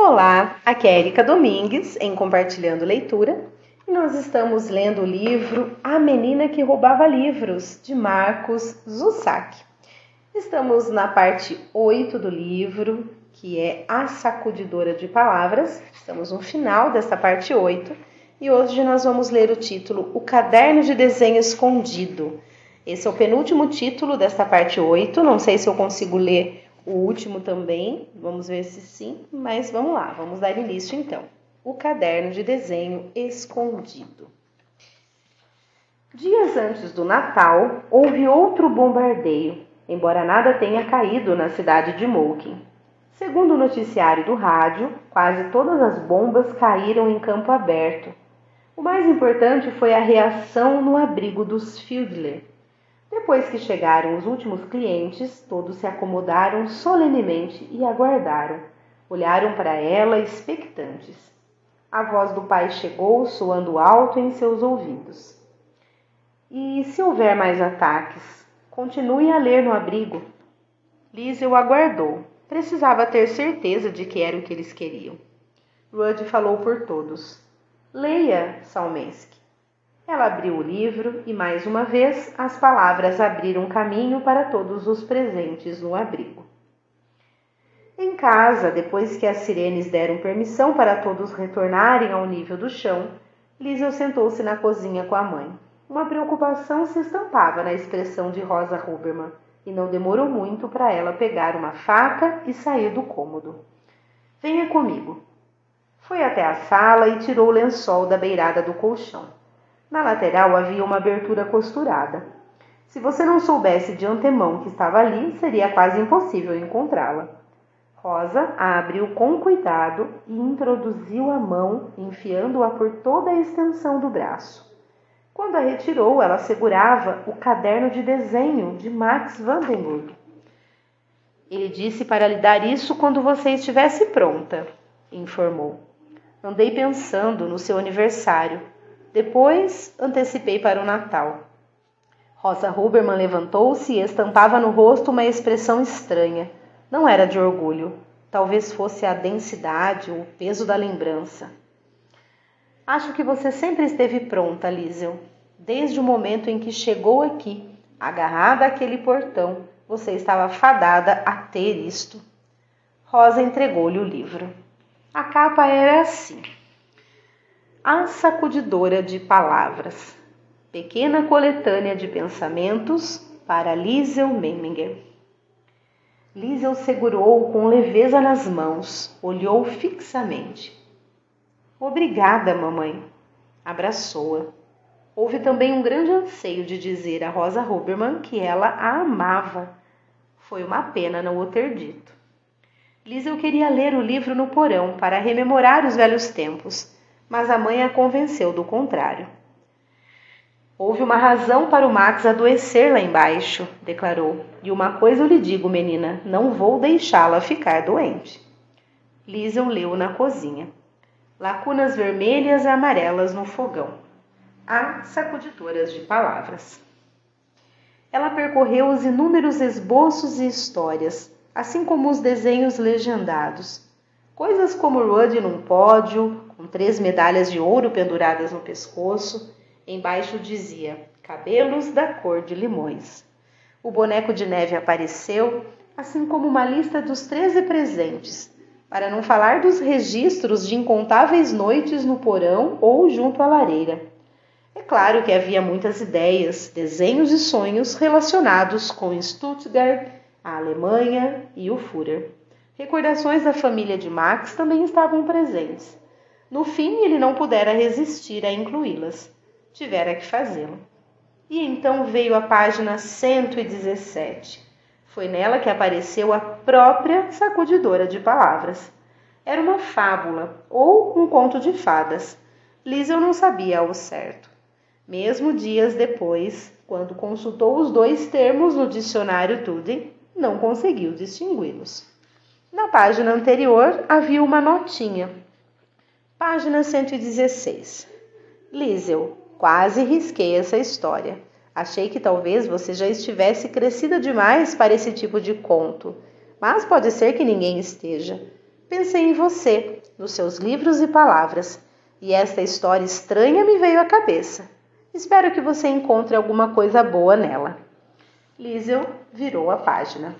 Olá, aqui é Erika Domingues em Compartilhando Leitura e nós estamos lendo o livro A Menina que Roubava Livros, de Marcos Zussac. Estamos na parte 8 do livro, que é A Sacudidora de Palavras. Estamos no final dessa parte 8 e hoje nós vamos ler o título O Caderno de Desenho Escondido. Esse é o penúltimo título desta parte 8. Não sei se eu consigo ler o último também, vamos ver se sim, mas vamos lá, vamos dar início então. O caderno de desenho escondido. Dias antes do Natal, houve outro bombardeio, embora nada tenha caído na cidade de Moulkin. Segundo o noticiário do rádio, quase todas as bombas caíram em campo aberto. O mais importante foi a reação no abrigo dos Fieldler, depois que chegaram os últimos clientes, todos se acomodaram solenemente e aguardaram. Olharam para ela expectantes. A voz do pai chegou, soando alto em seus ouvidos. E se houver mais ataques, continue a ler no abrigo. Liesel aguardou. Precisava ter certeza de que era o que eles queriam. Rudd falou por todos. Leia, Salmensky. Ela abriu o livro e, mais uma vez, as palavras abriram caminho para todos os presentes no abrigo. Em casa, depois que as sirenes deram permissão para todos retornarem ao nível do chão, Liesel sentou-se na cozinha com a mãe. Uma preocupação se estampava na expressão de Rosa Huberman e não demorou muito para ela pegar uma faca e sair do cômodo. Venha comigo. Foi até a sala e tirou o lençol da beirada do colchão. Na lateral havia uma abertura costurada. Se você não soubesse de antemão que estava ali, seria quase impossível encontrá-la. Rosa a abriu com cuidado e introduziu a mão, enfiando-a por toda a extensão do braço. Quando a retirou, ela segurava o caderno de desenho de Max Vandenberg. Ele disse para lhe dar isso quando você estivesse pronta, informou. Andei pensando no seu aniversário depois antecipei para o Natal. Rosa Huberman levantou-se e estampava no rosto uma expressão estranha. Não era de orgulho, talvez fosse a densidade ou o peso da lembrança. Acho que você sempre esteve pronta, Liesel. Desde o momento em que chegou aqui, agarrada àquele portão, você estava fadada a ter isto. Rosa entregou-lhe o livro. A capa era assim a sacudidora de palavras. Pequena coletânea de pensamentos para Liesel Memminger. Liesel segurou com leveza nas mãos, olhou fixamente. Obrigada, mamãe. Abraçou-a. Houve também um grande anseio de dizer a Rosa Huberman que ela a amava. Foi uma pena não o ter dito. Liesel queria ler o livro no porão para rememorar os velhos tempos mas a mãe a convenceu do contrário. Houve uma razão para o Max adoecer lá embaixo, declarou. E uma coisa eu lhe digo, menina, não vou deixá-la ficar doente. Liesel leu na cozinha. Lacunas vermelhas e amarelas no fogão. Há sacudidoras de palavras. Ela percorreu os inúmeros esboços e histórias, assim como os desenhos legendados. Coisas como Rudd num pódio, com três medalhas de ouro penduradas no pescoço. Embaixo dizia: Cabelos da cor de limões. O boneco de neve apareceu, assim como uma lista dos treze presentes, para não falar dos registros de incontáveis noites no porão ou junto à lareira. É claro que havia muitas ideias, desenhos e sonhos relacionados com Stuttgart, a Alemanha e o Führer. Recordações da família de Max também estavam presentes. No fim, ele não pudera resistir a incluí-las. Tivera que fazê-lo. E então veio a página 117. Foi nela que apareceu a própria sacudidora de palavras. Era uma fábula ou um conto de fadas. Liesel não sabia ao certo. Mesmo dias depois, quando consultou os dois termos no dicionário Tude, não conseguiu distingui-los. Na página anterior havia uma notinha Página 116. Liesel, quase risquei essa história. Achei que talvez você já estivesse crescida demais para esse tipo de conto, mas pode ser que ninguém esteja. pensei em você, nos seus livros e palavras, e esta história estranha me veio à cabeça. Espero que você encontre alguma coisa boa nela. Liesel virou a página.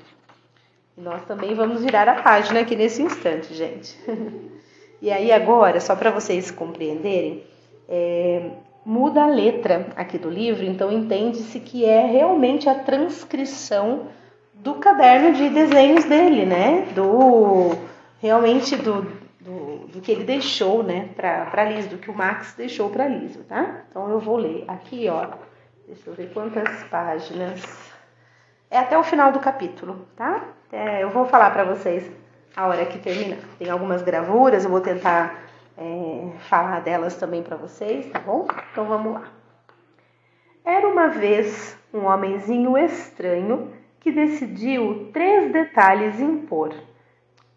E nós também vamos virar a página aqui nesse instante, gente. e aí agora, só para vocês compreenderem, é, muda a letra aqui do livro, então entende-se que é realmente a transcrição do caderno de desenhos dele, né? Do realmente do, do, do que ele deixou, né, para Liz, do que o Max deixou para Liz, tá? Então eu vou ler aqui, ó. Deixa eu ver quantas páginas. É até o final do capítulo, tá? É, eu vou falar para vocês a hora que terminar. Tem algumas gravuras, eu vou tentar é, falar delas também para vocês, tá bom? Então vamos lá. Era uma vez um homenzinho estranho que decidiu três detalhes impor.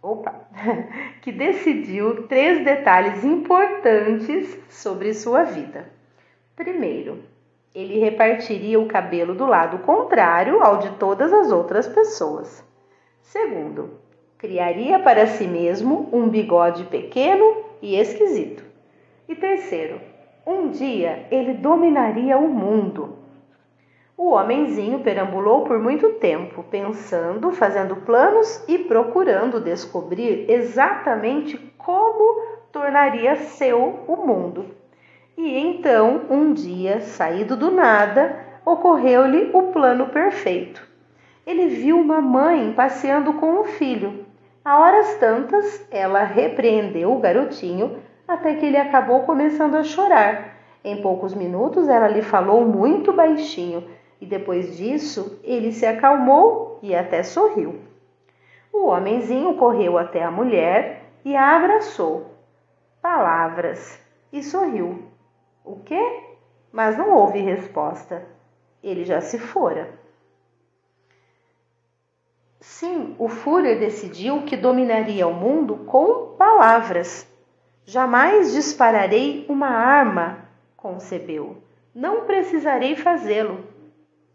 Opa! que decidiu três detalhes importantes sobre sua vida. Primeiro, ele repartiria o cabelo do lado contrário ao de todas as outras pessoas. Segundo, criaria para si mesmo um bigode pequeno e esquisito. E terceiro, um dia ele dominaria o mundo. O homenzinho perambulou por muito tempo, pensando, fazendo planos e procurando descobrir exatamente como tornaria seu o mundo. E então, um dia, saído do nada, ocorreu-lhe o plano perfeito. Ele viu uma mãe passeando com o filho. A horas tantas, ela repreendeu o garotinho até que ele acabou começando a chorar. Em poucos minutos, ela lhe falou muito baixinho e depois disso ele se acalmou e até sorriu. O homenzinho correu até a mulher e a abraçou. Palavras e sorriu. O quê? Mas não houve resposta. Ele já se fora. Sim, o Führer decidiu que dominaria o mundo com palavras. Jamais dispararei uma arma, concebeu. Não precisarei fazê-lo.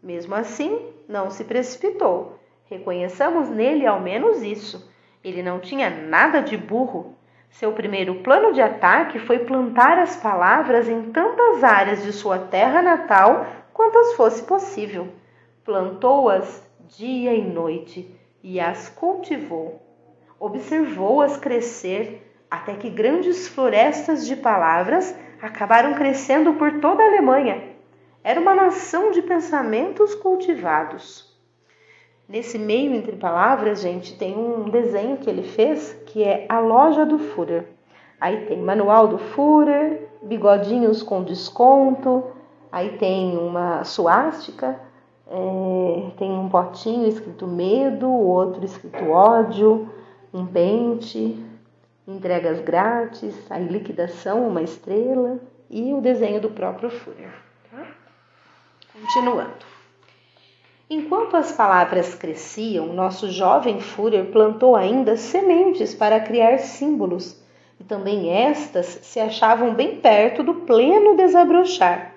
Mesmo assim, não se precipitou. Reconheçamos nele ao menos isso. Ele não tinha nada de burro. Seu primeiro plano de ataque foi plantar as palavras em tantas áreas de sua terra natal quantas fosse possível. Plantou-as dia e noite e as cultivou. Observou-as crescer até que grandes florestas de palavras acabaram crescendo por toda a Alemanha era uma nação de pensamentos cultivados. Nesse meio entre palavras, gente, tem um desenho que ele fez que é a loja do Führer. Aí tem manual do Führer, bigodinhos com desconto, aí tem uma suástica, é, tem um potinho escrito medo, outro escrito ódio, um pente, entregas grátis, aí liquidação, uma estrela e o desenho do próprio Führer. Continuando. Enquanto as palavras cresciam, nosso jovem Führer plantou ainda sementes para criar símbolos, e também estas se achavam bem perto do pleno desabrochar.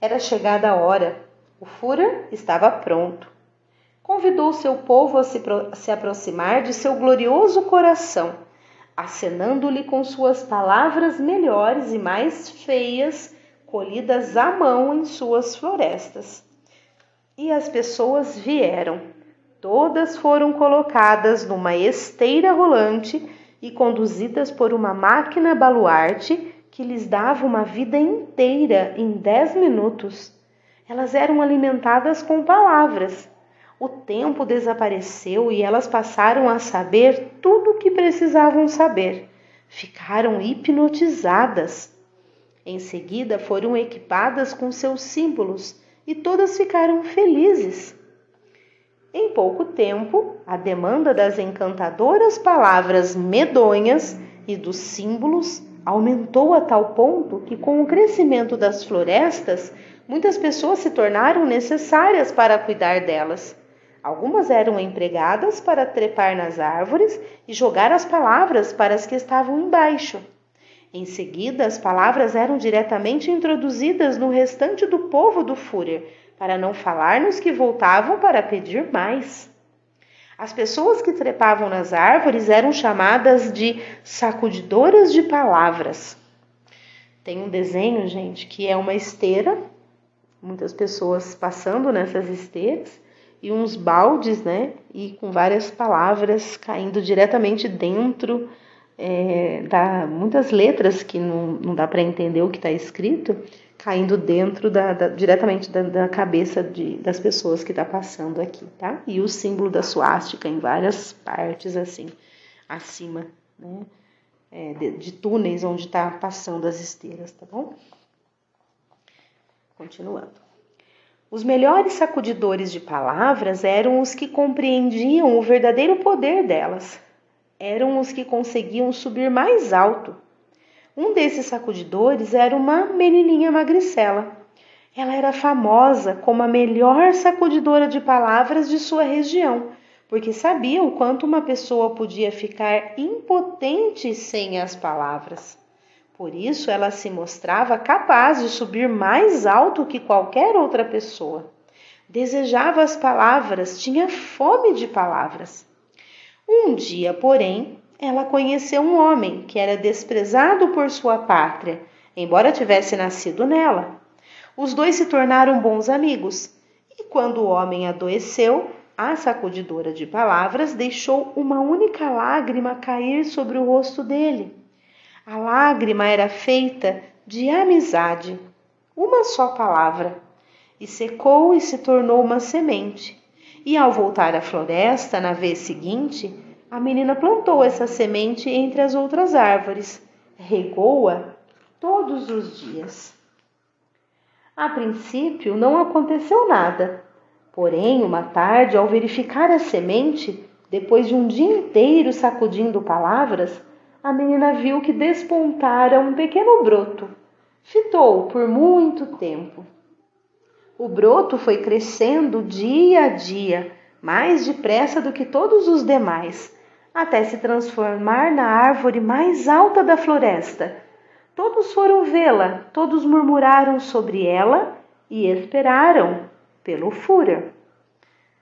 Era chegada a hora. O Führer estava pronto. Convidou seu povo a se, a se aproximar de seu glorioso coração, acenando-lhe com suas palavras melhores e mais feias colhidas à mão em suas florestas. E as pessoas vieram. Todas foram colocadas numa esteira rolante e conduzidas por uma máquina baluarte que lhes dava uma vida inteira em dez minutos. Elas eram alimentadas com palavras. O tempo desapareceu e elas passaram a saber tudo o que precisavam saber. Ficaram hipnotizadas. Em seguida foram equipadas com seus símbolos e todas ficaram felizes. Em pouco tempo, a demanda das encantadoras palavras medonhas e dos símbolos aumentou a tal ponto que, com o crescimento das florestas, muitas pessoas se tornaram necessárias para cuidar delas. Algumas eram empregadas para trepar nas árvores e jogar as palavras para as que estavam embaixo. Em seguida, as palavras eram diretamente introduzidas no restante do povo do Führer, para não falar nos que voltavam para pedir mais. As pessoas que trepavam nas árvores eram chamadas de sacudidoras de palavras. Tem um desenho, gente, que é uma esteira, muitas pessoas passando nessas esteiras e uns baldes, né? E com várias palavras caindo diretamente dentro é, da muitas letras que não, não dá para entender o que está escrito, caindo dentro da, da diretamente da, da cabeça de, das pessoas que está passando aqui, tá? E o símbolo da suástica em várias partes assim, acima, né? É, de, de túneis onde está passando as esteiras, tá bom? Continuando. Os melhores sacudidores de palavras eram os que compreendiam o verdadeiro poder delas. Eram os que conseguiam subir mais alto. Um desses sacudidores era uma menininha magricela. Ela era famosa como a melhor sacudidora de palavras de sua região, porque sabia o quanto uma pessoa podia ficar impotente sem as palavras. Por isso, ela se mostrava capaz de subir mais alto que qualquer outra pessoa. Desejava as palavras, tinha fome de palavras. Um dia, porém, ela conheceu um homem que era desprezado por sua pátria, embora tivesse nascido nela. Os dois se tornaram bons amigos, e quando o homem adoeceu, a sacudidora de palavras deixou uma única lágrima cair sobre o rosto dele. A lágrima era feita de amizade, uma só palavra, e secou e se tornou uma semente. E ao voltar à floresta na vez seguinte, a menina plantou essa semente entre as outras árvores, regou-a todos os dias. A princípio não aconteceu nada, porém, uma tarde, ao verificar a semente, depois de um dia inteiro sacudindo palavras, a menina viu que despontara um pequeno broto. Fitou por muito tempo. O broto foi crescendo dia a dia, mais depressa do que todos os demais, até se transformar na árvore mais alta da floresta. Todos foram vê-la, todos murmuraram sobre ela e esperaram pelo fura.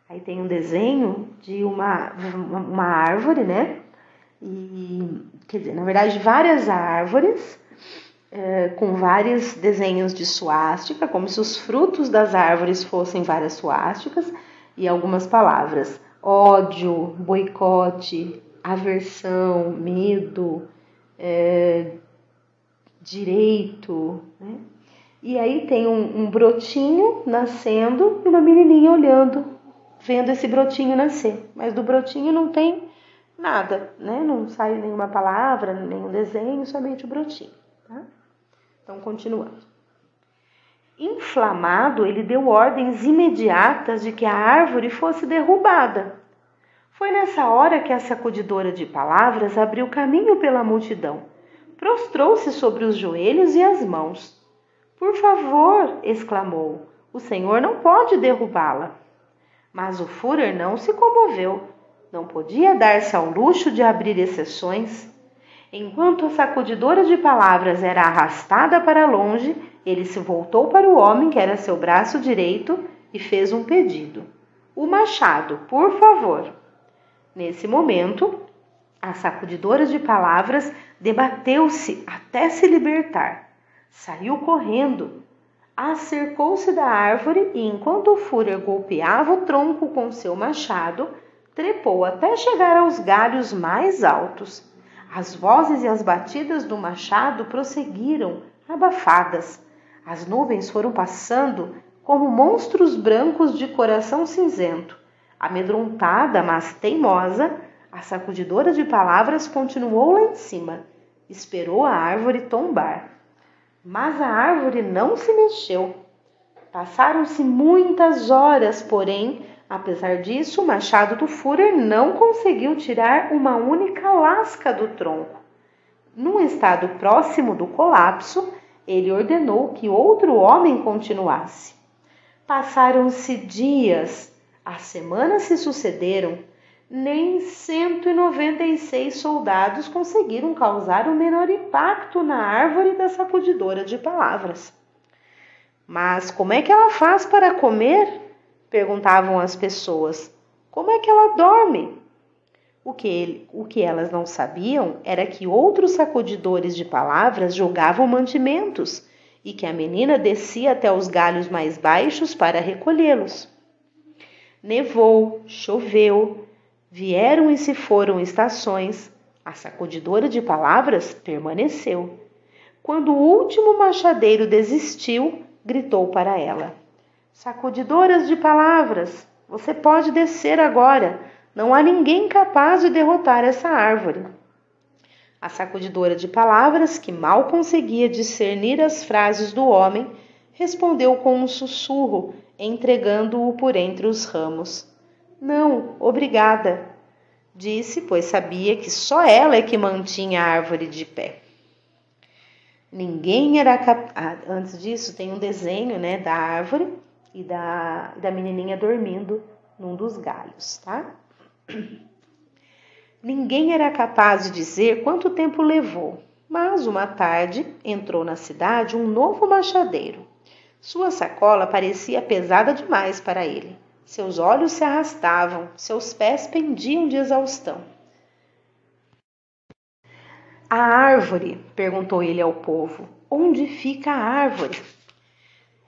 Aí tem um desenho de uma, uma árvore, né? E quer dizer, na verdade, várias árvores é, com vários desenhos de suástica, como se os frutos das árvores fossem várias suásticas, e algumas palavras: ódio, boicote, aversão, medo, é, direito. Né? E aí tem um, um brotinho nascendo e uma menininha olhando, vendo esse brotinho nascer. Mas do brotinho não tem nada, né? Não sai nenhuma palavra, nenhum desenho, somente o brotinho. Tá? Então, continuando. Inflamado, ele deu ordens imediatas de que a árvore fosse derrubada. Foi nessa hora que a sacudidora de palavras abriu caminho pela multidão. Prostrou-se sobre os joelhos e as mãos. Por favor, exclamou, o senhor não pode derrubá-la. Mas o Führer não se comoveu não podia dar-se ao luxo de abrir exceções. Enquanto a sacudidora de palavras era arrastada para longe, ele se voltou para o homem que era seu braço direito e fez um pedido: O machado, por favor. Nesse momento, a sacudidora de palavras debateu-se até se libertar. Saiu correndo, acercou-se da árvore e, enquanto o Führer golpeava o tronco com seu machado, trepou até chegar aos galhos mais altos. As vozes e as batidas do machado prosseguiram, abafadas. As nuvens foram passando como monstros brancos de coração cinzento. Amedrontada, mas teimosa, a sacudidora de palavras continuou lá em cima. Esperou a árvore tombar. Mas a árvore não se mexeu. Passaram-se muitas horas, porém, Apesar disso, o machado do Führer não conseguiu tirar uma única lasca do tronco. Num estado próximo do colapso, ele ordenou que outro homem continuasse. Passaram-se dias, as semanas se sucederam, nem 196 soldados conseguiram causar o menor impacto na árvore da sacudidora de palavras. Mas como é que ela faz para comer? perguntavam as pessoas. Como é que ela dorme? O que, ele, o que elas não sabiam era que outros sacudidores de palavras jogavam mantimentos e que a menina descia até os galhos mais baixos para recolhê-los. Nevou, choveu, vieram e se foram estações, a sacudidora de palavras permaneceu. Quando o último machadeiro desistiu, gritou para ela: Sacudidoras de palavras, você pode descer agora. Não há ninguém capaz de derrotar essa árvore. A sacudidora de palavras, que mal conseguia discernir as frases do homem, respondeu com um sussurro, entregando-o por entre os ramos. Não, obrigada, disse, pois sabia que só ela é que mantinha a árvore de pé. Ninguém era capaz. Ah, antes disso, tem um desenho né, da árvore e da, da menininha dormindo num dos galhos, tá? Ninguém era capaz de dizer quanto tempo levou, mas uma tarde entrou na cidade um novo machadeiro. Sua sacola parecia pesada demais para ele. Seus olhos se arrastavam, seus pés pendiam de exaustão. A árvore? perguntou ele ao povo. Onde fica a árvore?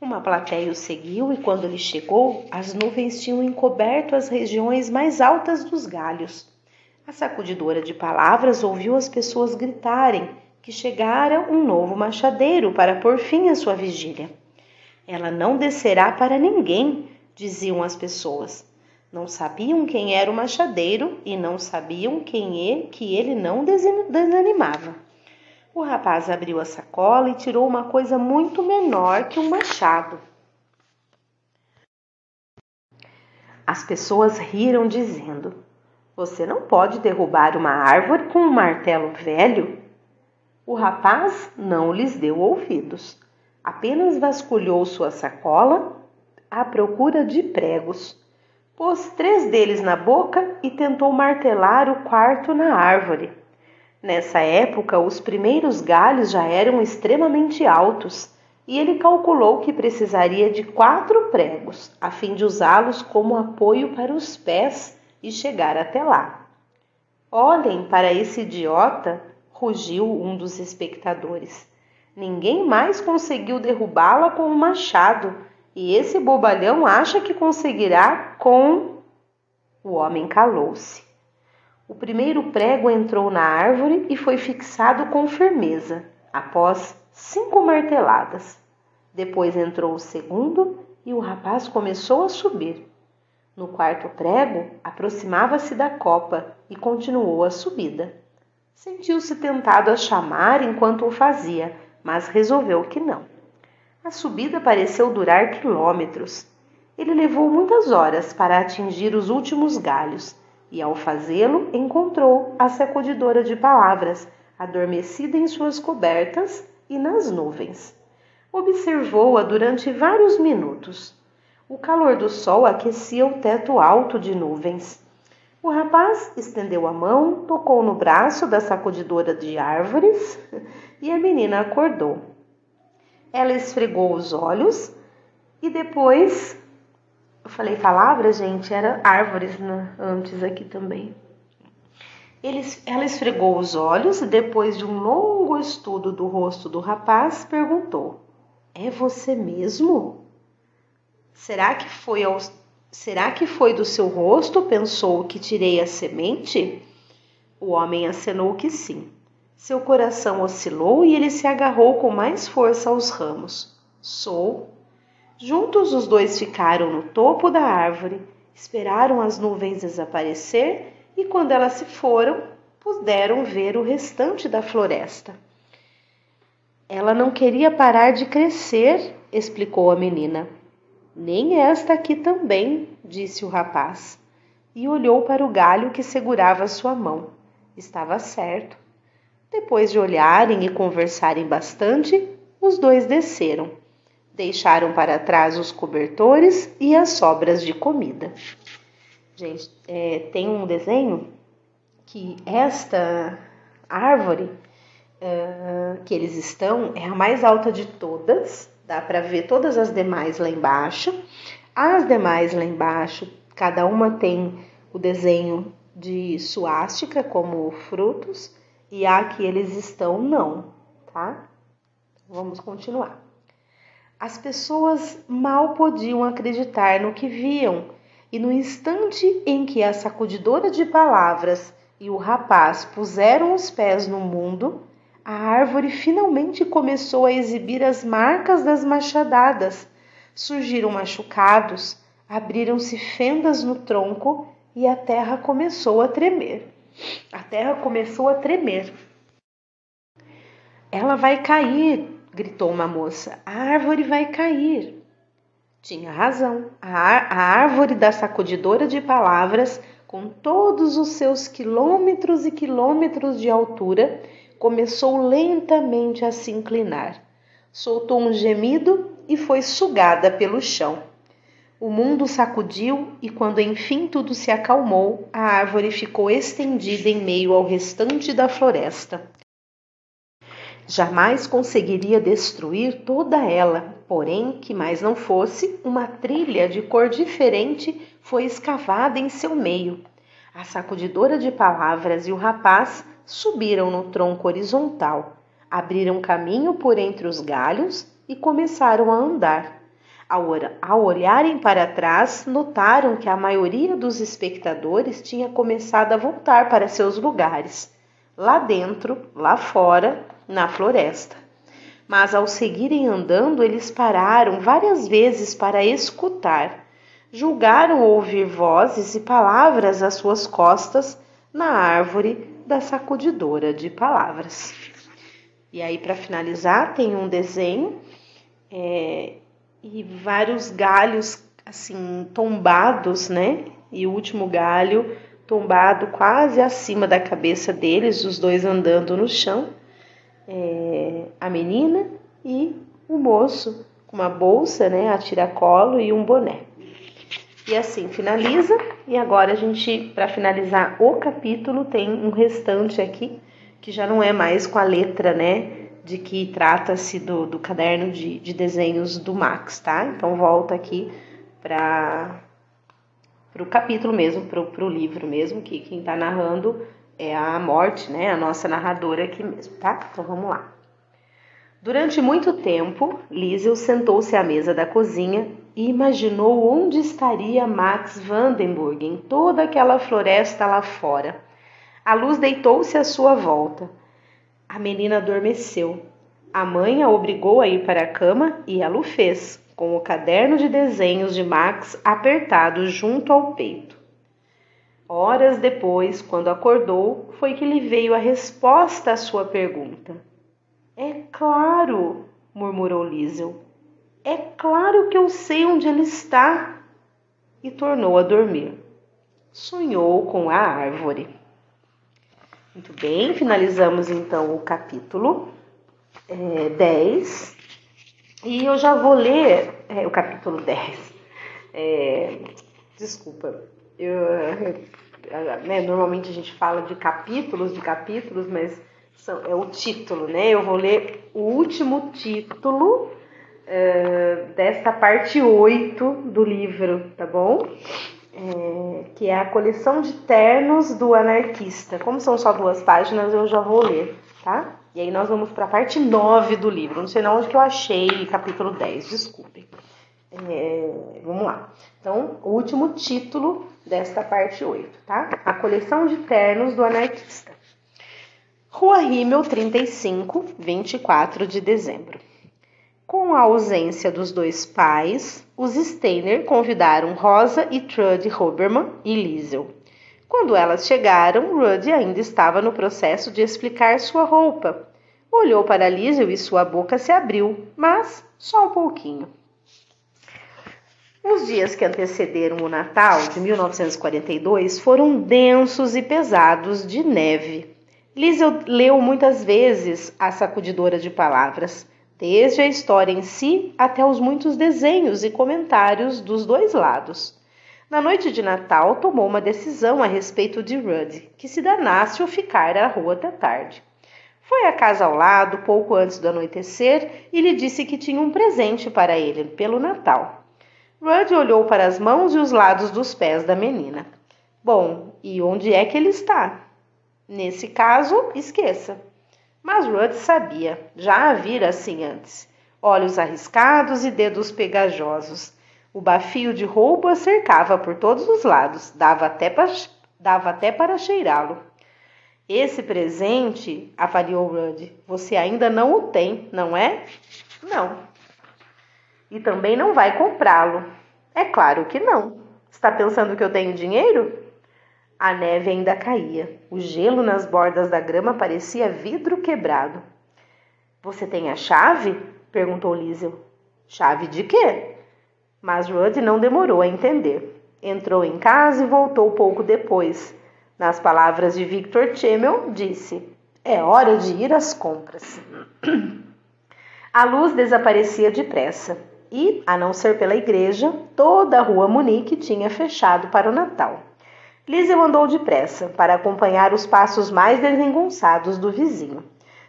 Uma plateia o seguiu e quando ele chegou, as nuvens tinham encoberto as regiões mais altas dos galhos. A sacudidora de palavras ouviu as pessoas gritarem que chegara um novo machadeiro para pôr fim à sua vigília. Ela não descerá para ninguém, diziam as pessoas. Não sabiam quem era o machadeiro e não sabiam quem é que ele não desanimava. O rapaz abriu a sacola e tirou uma coisa muito menor que um machado. As pessoas riram, dizendo: Você não pode derrubar uma árvore com um martelo velho. O rapaz não lhes deu ouvidos, apenas vasculhou sua sacola à procura de pregos. Pôs três deles na boca e tentou martelar o quarto na árvore. Nessa época, os primeiros galhos já eram extremamente altos e ele calculou que precisaria de quatro pregos a fim de usá-los como apoio para os pés e chegar até lá. Olhem para esse idiota! rugiu um dos espectadores. Ninguém mais conseguiu derrubá-la com um machado e esse bobalhão acha que conseguirá com. O homem calou-se. O primeiro prego entrou na árvore e foi fixado com firmeza, após cinco marteladas. Depois entrou o segundo e o rapaz começou a subir. No quarto prego, aproximava-se da copa e continuou a subida. Sentiu-se tentado a chamar enquanto o fazia, mas resolveu que não. A subida pareceu durar quilômetros. Ele levou muitas horas para atingir os últimos galhos e, ao fazê-lo, encontrou a sacudidora de palavras, adormecida em suas cobertas e nas nuvens. Observou-a durante vários minutos. O calor do sol aquecia o teto alto de nuvens. O rapaz estendeu a mão, tocou no braço da sacudidora de árvores e a menina acordou. Ela esfregou os olhos e depois falei palavra, gente, era árvores né, antes aqui também. Ele, ela esfregou os olhos e, depois de um longo estudo do rosto do rapaz, perguntou: É você mesmo? Será que foi ao, será que foi do seu rosto? Pensou que tirei a semente? O homem acenou que sim. Seu coração oscilou e ele se agarrou com mais força aos ramos. Sou Juntos os dois ficaram no topo da árvore, esperaram as nuvens desaparecer e, quando elas se foram, puderam ver o restante da floresta. Ela não queria parar de crescer, explicou a menina. Nem esta aqui também, disse o rapaz, e olhou para o galho que segurava sua mão. Estava certo. Depois de olharem e conversarem bastante, os dois desceram. Deixaram para trás os cobertores e as sobras de comida. Gente, é, tem um desenho que esta árvore é, que eles estão é a mais alta de todas. Dá para ver todas as demais lá embaixo. As demais lá embaixo, cada uma tem o desenho de suástica como frutos e há que eles estão não, tá? Vamos continuar. As pessoas mal podiam acreditar no que viam, e no instante em que a sacudidora de palavras e o rapaz puseram os pés no mundo, a árvore finalmente começou a exibir as marcas das machadadas. Surgiram machucados, abriram-se fendas no tronco e a terra começou a tremer. A terra começou a tremer. Ela vai cair, gritou uma moça. A árvore vai cair. Tinha razão. A, a árvore da sacudidora de palavras, com todos os seus quilômetros e quilômetros de altura, começou lentamente a se inclinar. Soltou um gemido e foi sugada pelo chão. O mundo sacudiu e, quando enfim tudo se acalmou, a árvore ficou estendida em meio ao restante da floresta. Jamais conseguiria destruir toda ela, porém, que mais não fosse, uma trilha de cor diferente foi escavada em seu meio. A sacudidora de palavras e o rapaz subiram no tronco horizontal, abriram caminho por entre os galhos e começaram a andar. Ao olharem para trás, notaram que a maioria dos espectadores tinha começado a voltar para seus lugares, lá dentro, lá fora, na floresta. Mas ao seguirem andando, eles pararam várias vezes para escutar. Julgaram ouvir vozes e palavras às suas costas na árvore da sacudidora de palavras. E aí, para finalizar, tem um desenho é, e vários galhos assim tombados, né? E o último galho tombado quase acima da cabeça deles, os dois andando no chão é, a menina e o moço com uma bolsa, né, a tiracolo e um boné. E assim finaliza. E agora a gente, para finalizar o capítulo, tem um restante aqui que já não é mais com a letra, né, de que trata-se do, do caderno de, de desenhos do Max, tá? Então volta aqui para o capítulo mesmo, para o livro mesmo, que quem está narrando é a morte, né? A nossa narradora aqui mesmo, tá? Então vamos lá. Durante muito tempo, Liesel sentou-se à mesa da cozinha e imaginou onde estaria Max Vandenburg em toda aquela floresta lá fora. A luz deitou-se à sua volta. A menina adormeceu. A mãe a obrigou a ir para a cama e ela o fez, com o caderno de desenhos de Max apertado junto ao peito. Horas depois, quando acordou, foi que lhe veio a resposta à sua pergunta. É claro, murmurou Liesel. É claro que eu sei onde ele está. E tornou a dormir. Sonhou com a árvore. Muito bem, finalizamos então o capítulo é, 10. E eu já vou ler é, o capítulo 10. É, desculpa, eu, né, normalmente a gente fala de capítulos, de capítulos, mas são, é o título, né? Eu vou ler o último título uh, desta parte 8 do livro, tá bom? É, que é a coleção de ternos do anarquista. Como são só duas páginas, eu já vou ler, tá? E aí nós vamos para a parte 9 do livro. Não sei não onde que eu achei capítulo 10, desculpem. É, vamos lá. Então, o último título desta parte 8, tá? A coleção de ternos do anarquista. Rua Rimmel 35, 24 de dezembro. Com a ausência dos dois pais, os Steiner convidaram Rosa e Trudy Hoberman e Liesel. Quando elas chegaram, Rudy ainda estava no processo de explicar sua roupa. Olhou para Liesel e sua boca se abriu, mas só um pouquinho. Os dias que antecederam o Natal de 1942 foram densos e pesados de neve. Liesel leu muitas vezes a sacudidora de palavras, desde a história em si até os muitos desenhos e comentários dos dois lados. Na noite de Natal, tomou uma decisão a respeito de Rudd, que se danasse ou ficar à rua até tarde. Foi à casa ao lado, pouco antes do anoitecer, e lhe disse que tinha um presente para ele pelo Natal. Rudd olhou para as mãos e os lados dos pés da menina. Bom, e onde é que ele está? Nesse caso, esqueça. Mas Rudd sabia, já a vira assim antes. Olhos arriscados e dedos pegajosos. O bafio de roubo a cercava por todos os lados, dava até dava até para cheirá-lo. Esse presente, avaliou Rudd, você ainda não o tem, não é? Não. E também não vai comprá-lo. É claro que não. Está pensando que eu tenho dinheiro? A neve ainda caía. O gelo nas bordas da grama parecia vidro quebrado. Você tem a chave? perguntou Liesel. Chave de quê? Mas Rudd não demorou a entender. Entrou em casa e voltou pouco depois. Nas palavras de Victor Chemel, disse: É hora de ir às compras. A luz desaparecia depressa e, a não ser pela igreja, toda a rua Munique tinha fechado para o Natal. Liesel andou depressa para acompanhar os passos mais desengonçados do vizinho.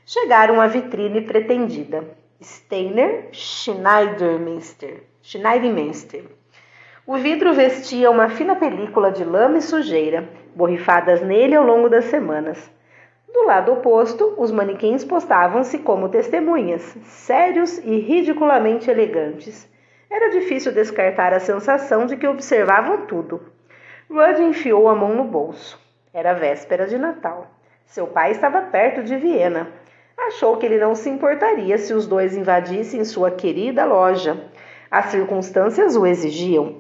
Chegaram à vitrine pretendida. Steiner Schneidermeister. Schneidermeister. O vidro vestia uma fina película de lama e sujeira, borrifadas nele ao longo das semanas. Do lado oposto, os manequins postavam-se como testemunhas, sérios e ridiculamente elegantes. Era difícil descartar a sensação de que observavam tudo, Rudd enfiou a mão no bolso. Era véspera de Natal. Seu pai estava perto de Viena. Achou que ele não se importaria se os dois invadissem sua querida loja. As circunstâncias o exigiam.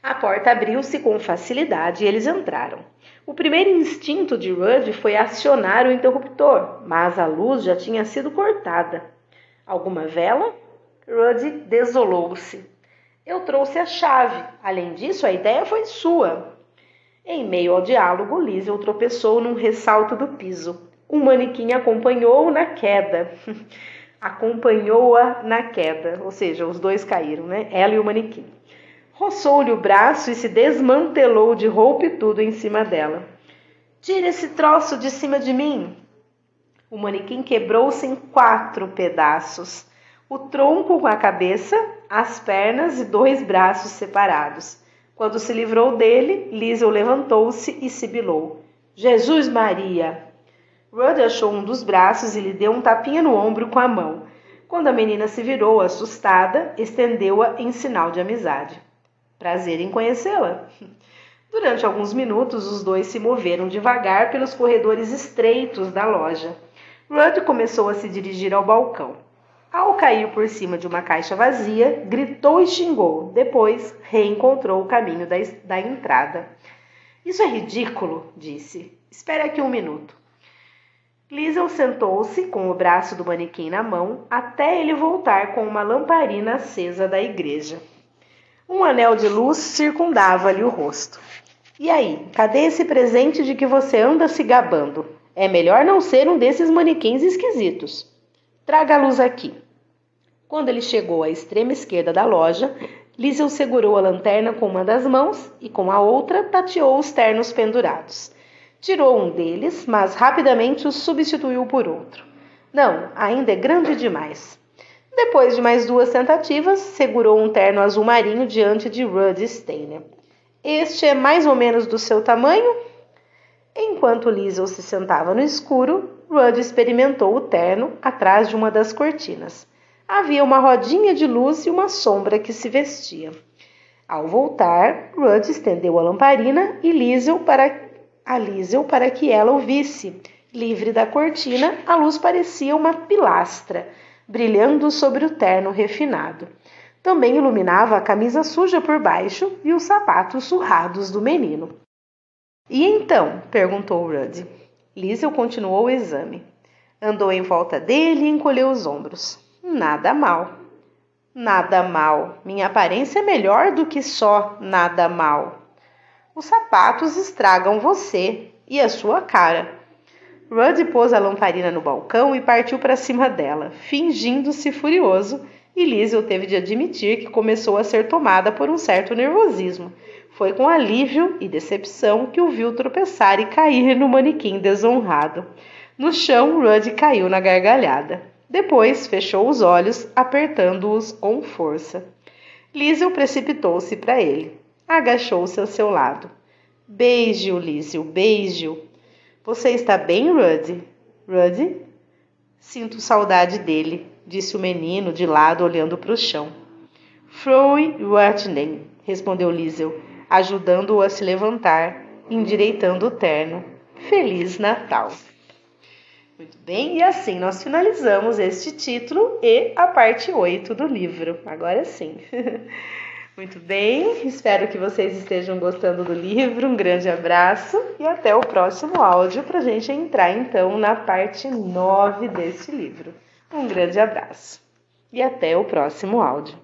A porta abriu-se com facilidade e eles entraram. O primeiro instinto de Rudd foi acionar o interruptor, mas a luz já tinha sido cortada. Alguma vela? Rudd desolou-se. Eu trouxe a chave. Além disso, a ideia foi sua. Em meio ao diálogo, Liesel tropeçou num ressalto do piso. Um manequim acompanhou-o na queda. Acompanhou-a na queda, ou seja, os dois caíram, né? Ela e o manequim. Roçou-lhe o braço e se desmantelou de roupa e tudo em cima dela. Tira esse troço de cima de mim! O manequim quebrou-se em quatro pedaços o tronco com a cabeça, as pernas e dois braços separados. Quando se livrou dele, Liesel levantou-se e sibilou: Jesus Maria! Rudd achou um dos braços e lhe deu um tapinha no ombro com a mão. Quando a menina se virou, assustada, estendeu-a em sinal de amizade. Prazer em conhecê-la. Durante alguns minutos, os dois se moveram devagar pelos corredores estreitos da loja. Rudd começou a se dirigir ao balcão. Ao cair por cima de uma caixa vazia, gritou e xingou. Depois reencontrou o caminho da, da entrada. Isso é ridículo, disse. Espere aqui um minuto. Liesel sentou-se com o braço do manequim na mão até ele voltar com uma lamparina acesa da igreja. Um anel de luz circundava-lhe o rosto. E aí, cadê esse presente de que você anda se gabando? É melhor não ser um desses manequins esquisitos. Traga a luz aqui. Quando ele chegou à extrema esquerda da loja, Liesel segurou a lanterna com uma das mãos e com a outra tateou os ternos pendurados. Tirou um deles, mas rapidamente o substituiu por outro. Não, ainda é grande demais. Depois de mais duas tentativas, segurou um terno azul marinho diante de Rudd Steiner. Este é mais ou menos do seu tamanho? Enquanto Liesel se sentava no escuro, Rudd experimentou o terno atrás de uma das cortinas. Havia uma rodinha de luz e uma sombra que se vestia. Ao voltar, Rudd estendeu a lamparina e Liesel para, a Liesel para que ela o visse. Livre da cortina, a luz parecia uma pilastra, brilhando sobre o terno refinado. Também iluminava a camisa suja por baixo e os sapatos surrados do menino. E então? perguntou Rudd. Liesel continuou o exame. Andou em volta dele e encolheu os ombros. Nada mal. Nada mal. Minha aparência é melhor do que só nada mal. Os sapatos estragam você e a sua cara. Rudd pôs a lamparina no balcão e partiu para cima dela, fingindo-se furioso, e Liesel teve de admitir que começou a ser tomada por um certo nervosismo. Foi com alívio e decepção que o viu tropeçar e cair no manequim desonrado. No chão, Rudd caiu na gargalhada. Depois fechou os olhos, apertando-os com força. Liesel precipitou-se para ele. agachou-se ao seu lado. Beije-o, Lísio, beije-o. Você está bem, Rudy? Rudy? Sinto saudade dele, disse o menino de lado, olhando para o chão. Froi Watney, respondeu Liesel, ajudando-o a se levantar, endireitando o terno. Feliz Natal! Muito bem, e assim nós finalizamos este título e a parte 8 do livro. Agora sim. Muito bem, espero que vocês estejam gostando do livro. Um grande abraço e até o próximo áudio para a gente entrar então na parte 9 deste livro. Um grande abraço e até o próximo áudio.